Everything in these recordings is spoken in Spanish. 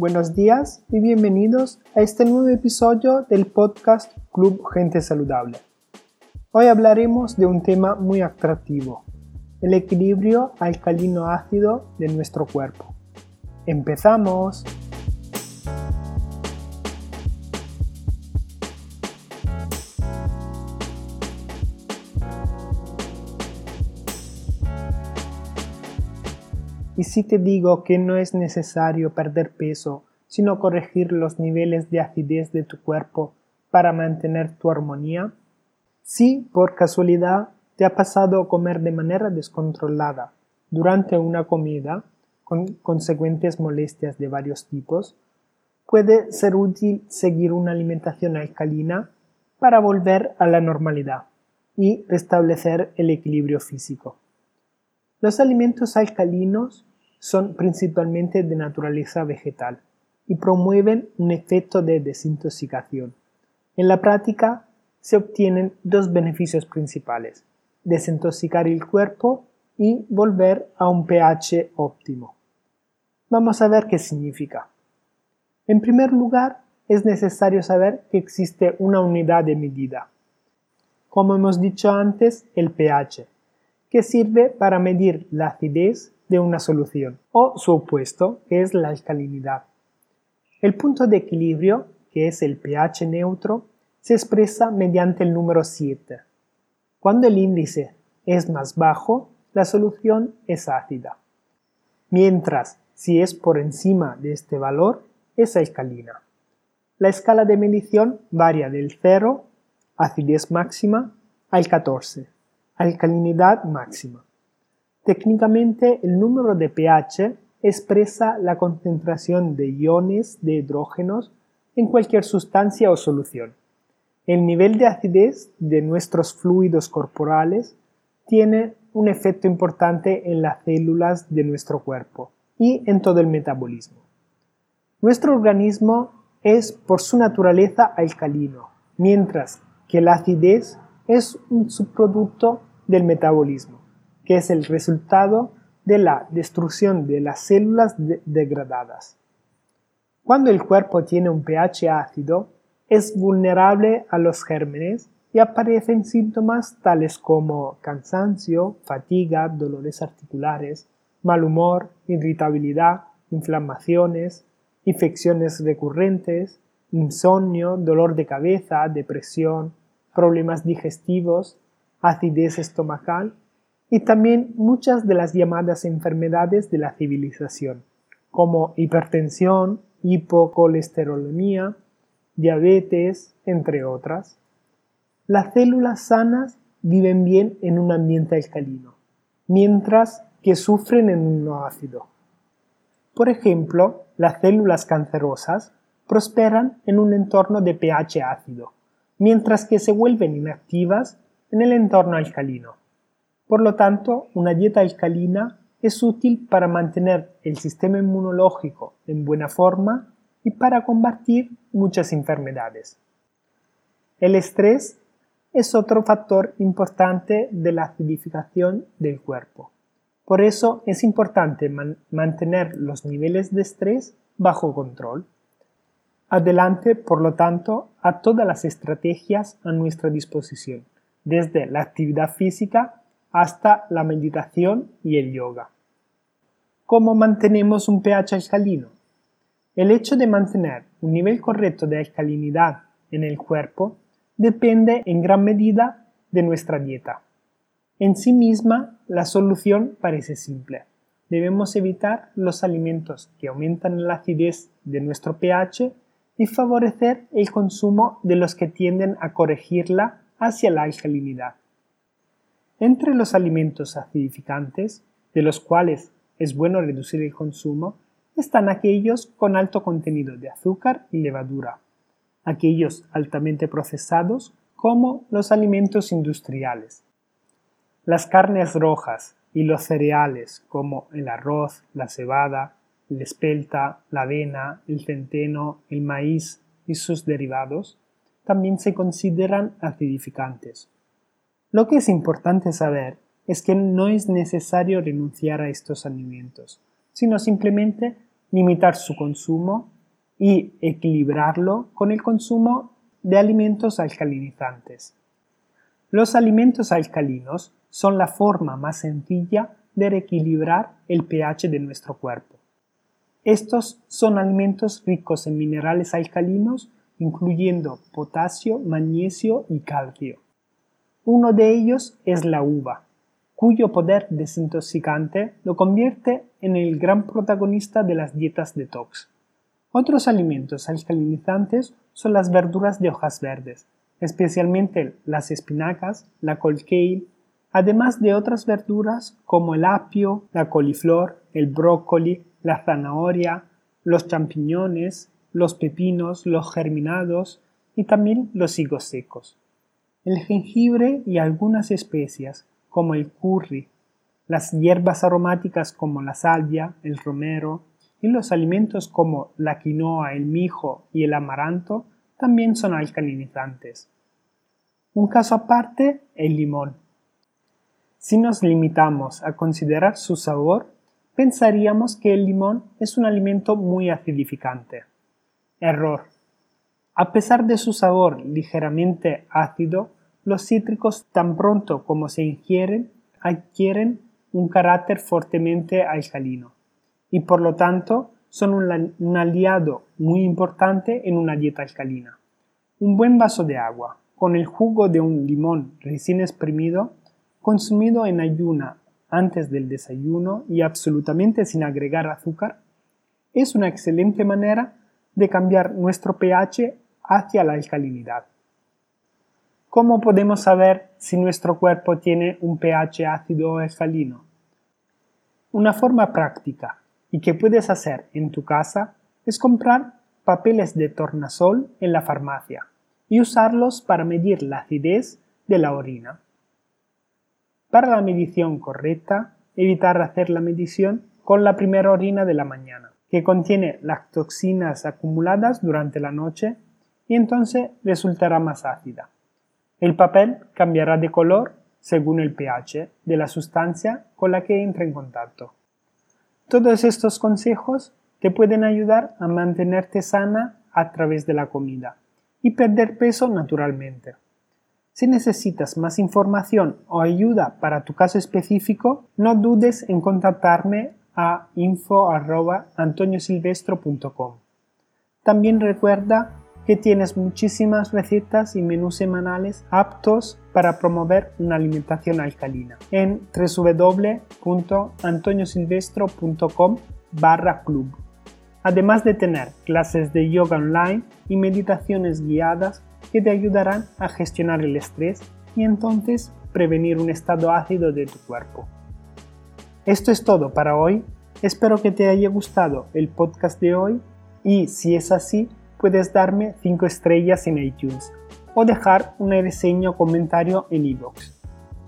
Buenos días y bienvenidos a este nuevo episodio del podcast Club Gente Saludable. Hoy hablaremos de un tema muy atractivo, el equilibrio alcalino-ácido de nuestro cuerpo. ¡Empezamos! Y si te digo que no es necesario perder peso, sino corregir los niveles de acidez de tu cuerpo para mantener tu armonía? Si por casualidad te ha pasado comer de manera descontrolada durante una comida, con consecuentes molestias de varios tipos, puede ser útil seguir una alimentación alcalina para volver a la normalidad y restablecer el equilibrio físico. Los alimentos alcalinos son principalmente de naturaleza vegetal y promueven un efecto de desintoxicación. En la práctica se obtienen dos beneficios principales, desintoxicar el cuerpo y volver a un pH óptimo. Vamos a ver qué significa. En primer lugar, es necesario saber que existe una unidad de medida. Como hemos dicho antes, el pH, que sirve para medir la acidez de una solución, o su opuesto, que es la alcalinidad. El punto de equilibrio, que es el pH neutro, se expresa mediante el número 7. Cuando el índice es más bajo, la solución es ácida, mientras si es por encima de este valor, es alcalina. La escala de medición varía del 0, acidez máxima, al 14, alcalinidad máxima. Técnicamente, el número de pH expresa la concentración de iones de hidrógenos en cualquier sustancia o solución. El nivel de acidez de nuestros fluidos corporales tiene un efecto importante en las células de nuestro cuerpo y en todo el metabolismo. Nuestro organismo es por su naturaleza alcalino, mientras que la acidez es un subproducto del metabolismo que es el resultado de la destrucción de las células degradadas. Cuando el cuerpo tiene un pH ácido, es vulnerable a los gérmenes y aparecen síntomas tales como cansancio, fatiga, dolores articulares, mal humor, irritabilidad, inflamaciones, infecciones recurrentes, insomnio, dolor de cabeza, depresión, problemas digestivos, acidez estomacal y también muchas de las llamadas enfermedades de la civilización, como hipertensión, hipocolesterolemia, diabetes, entre otras. Las células sanas viven bien en un ambiente alcalino, mientras que sufren en un ácido. Por ejemplo, las células cancerosas prosperan en un entorno de pH ácido, mientras que se vuelven inactivas en el entorno alcalino. Por lo tanto, una dieta alcalina es útil para mantener el sistema inmunológico en buena forma y para combatir muchas enfermedades. El estrés es otro factor importante de la acidificación del cuerpo. Por eso es importante mantener los niveles de estrés bajo control. Adelante, por lo tanto, a todas las estrategias a nuestra disposición, desde la actividad física hasta la meditación y el yoga. ¿Cómo mantenemos un pH alcalino? El hecho de mantener un nivel correcto de alcalinidad en el cuerpo depende en gran medida de nuestra dieta. En sí misma, la solución parece simple. Debemos evitar los alimentos que aumentan la acidez de nuestro pH y favorecer el consumo de los que tienden a corregirla hacia la alcalinidad. Entre los alimentos acidificantes, de los cuales es bueno reducir el consumo, están aquellos con alto contenido de azúcar y levadura, aquellos altamente procesados como los alimentos industriales. Las carnes rojas y los cereales como el arroz, la cebada, la espelta, la avena, el centeno, el maíz y sus derivados también se consideran acidificantes lo que es importante saber es que no es necesario renunciar a estos alimentos, sino simplemente limitar su consumo y equilibrarlo con el consumo de alimentos alcalinizantes. Los alimentos alcalinos son la forma más sencilla de reequilibrar el pH de nuestro cuerpo. Estos son alimentos ricos en minerales alcalinos, incluyendo potasio, magnesio y calcio. Uno de ellos es la uva, cuyo poder desintoxicante lo convierte en el gran protagonista de las dietas detox. Otros alimentos alcalinizantes son las verduras de hojas verdes, especialmente las espinacas, la col además de otras verduras como el apio, la coliflor, el brócoli, la zanahoria, los champiñones, los pepinos, los germinados y también los higos secos. El jengibre y algunas especias como el curry, las hierbas aromáticas como la salvia, el romero y los alimentos como la quinoa, el mijo y el amaranto también son alcalinizantes. Un caso aparte, el limón. Si nos limitamos a considerar su sabor, pensaríamos que el limón es un alimento muy acidificante. Error. A pesar de su sabor ligeramente ácido, los cítricos tan pronto como se ingieren adquieren un carácter fuertemente alcalino y por lo tanto son un, un, aliado muy importante en una dieta alcalina. Un buen vaso de agua con el jugo de un limón recién exprimido consumido en ayuna antes del desayuno y absolutamente sin agregar azúcar es una excelente manera de cambiar nuestro pH hacia la alcalinidad. ¿Cómo podemos saber si nuestro cuerpo tiene un pH ácido o alcalino? Una forma práctica y que puedes hacer en tu casa es comprar papeles de tornasol en la farmacia y usarlos para medir la acidez de la orina. Para la medición correcta, evitar hacer la medición con la primera orina de la mañana, que contiene las toxinas acumuladas durante la noche y entonces resultará más ácida. El papel cambiará de color según el pH de la sustancia con la que entra en contacto. Todos estos consejos te pueden ayudar a mantenerte sana a través de la comida y perder peso naturalmente. Si necesitas más información o ayuda para tu caso específico, no dudes en contactarme a info.antoniosilvestro.com. También recuerda que tienes muchísimas recetas y menús semanales aptos para promover una alimentación alcalina en www.antoniosilvestro.com barra club. Además de tener clases de yoga online y meditaciones guiadas que te ayudarán a gestionar el estrés y entonces prevenir un estado ácido de tu cuerpo. Esto es todo para hoy. Espero que te haya gustado el podcast de hoy y si es así, puedes darme 5 estrellas en iTunes o dejar una reseña o comentario en iVoox.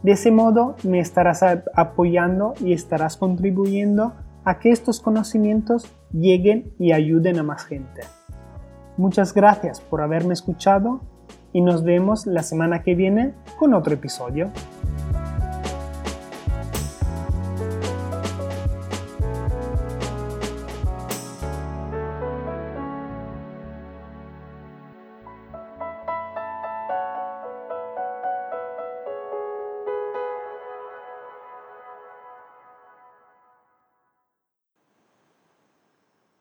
De ese modo me estarás apoyando y estarás contribuyendo a que estos conocimientos lleguen y ayuden a más gente. Muchas gracias por haberme escuchado y nos vemos la semana que viene con otro episodio.